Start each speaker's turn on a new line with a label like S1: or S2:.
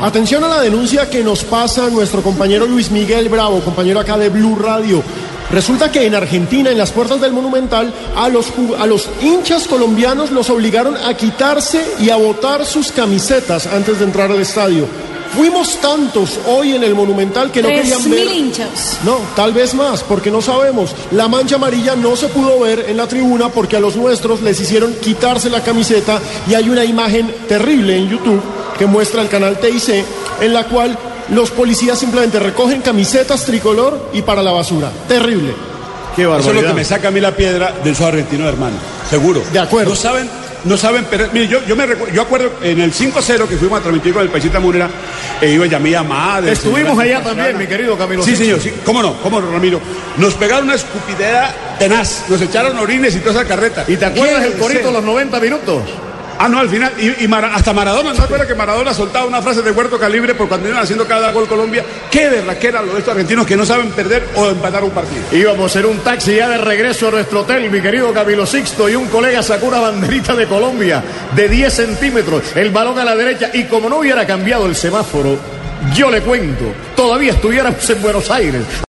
S1: Atención a la denuncia que nos pasa nuestro compañero Luis Miguel Bravo, compañero acá de Blue Radio. Resulta que en Argentina, en las puertas del Monumental, a los, a los hinchas colombianos los obligaron a quitarse y a botar sus camisetas antes de entrar al estadio. Fuimos tantos hoy en el Monumental que no querían ver.
S2: hinchas.
S1: No, tal vez más, porque no sabemos. La mancha amarilla no se pudo ver en la tribuna porque a los nuestros les hicieron quitarse la camiseta y hay una imagen terrible en YouTube que muestra el canal TIC en la cual los policías simplemente recogen camisetas tricolor y para la basura. Terrible.
S3: Qué barbaridad. Eso es lo que me saca a mí la piedra del sol argentino, hermano. Seguro.
S1: De acuerdo.
S3: No saben, no saben Mire, yo, yo me recuerdo, yo acuerdo en el 5-0 que fuimos a transmitir con el Paisita Munera, e iba Yamía Madre.
S4: Estuvimos allá también, mi querido Camilo.
S3: Sí, señor, sí. ¿Cómo no? ¿Cómo no, Ramiro? Nos pegaron una escupidera tenaz. Nos echaron orines y toda esa carreta.
S4: ¿Y te acuerdas el corito los 90 minutos?
S3: Ah, no, al final, y, hasta Maradona, ¿no acuerdas que Maradona soltaba una frase de huerto calibre por cuando iban haciendo cada gol Colombia? Qué berraquera lo de estos argentinos que no saben perder o empatar un partido.
S4: Íbamos en un taxi ya de regreso a nuestro hotel, mi querido Camilo Sixto, y un colega sacó una banderita de Colombia de 10 centímetros, el balón a la derecha, y como no hubiera cambiado el semáforo, yo le cuento, todavía estuviéramos en Buenos Aires.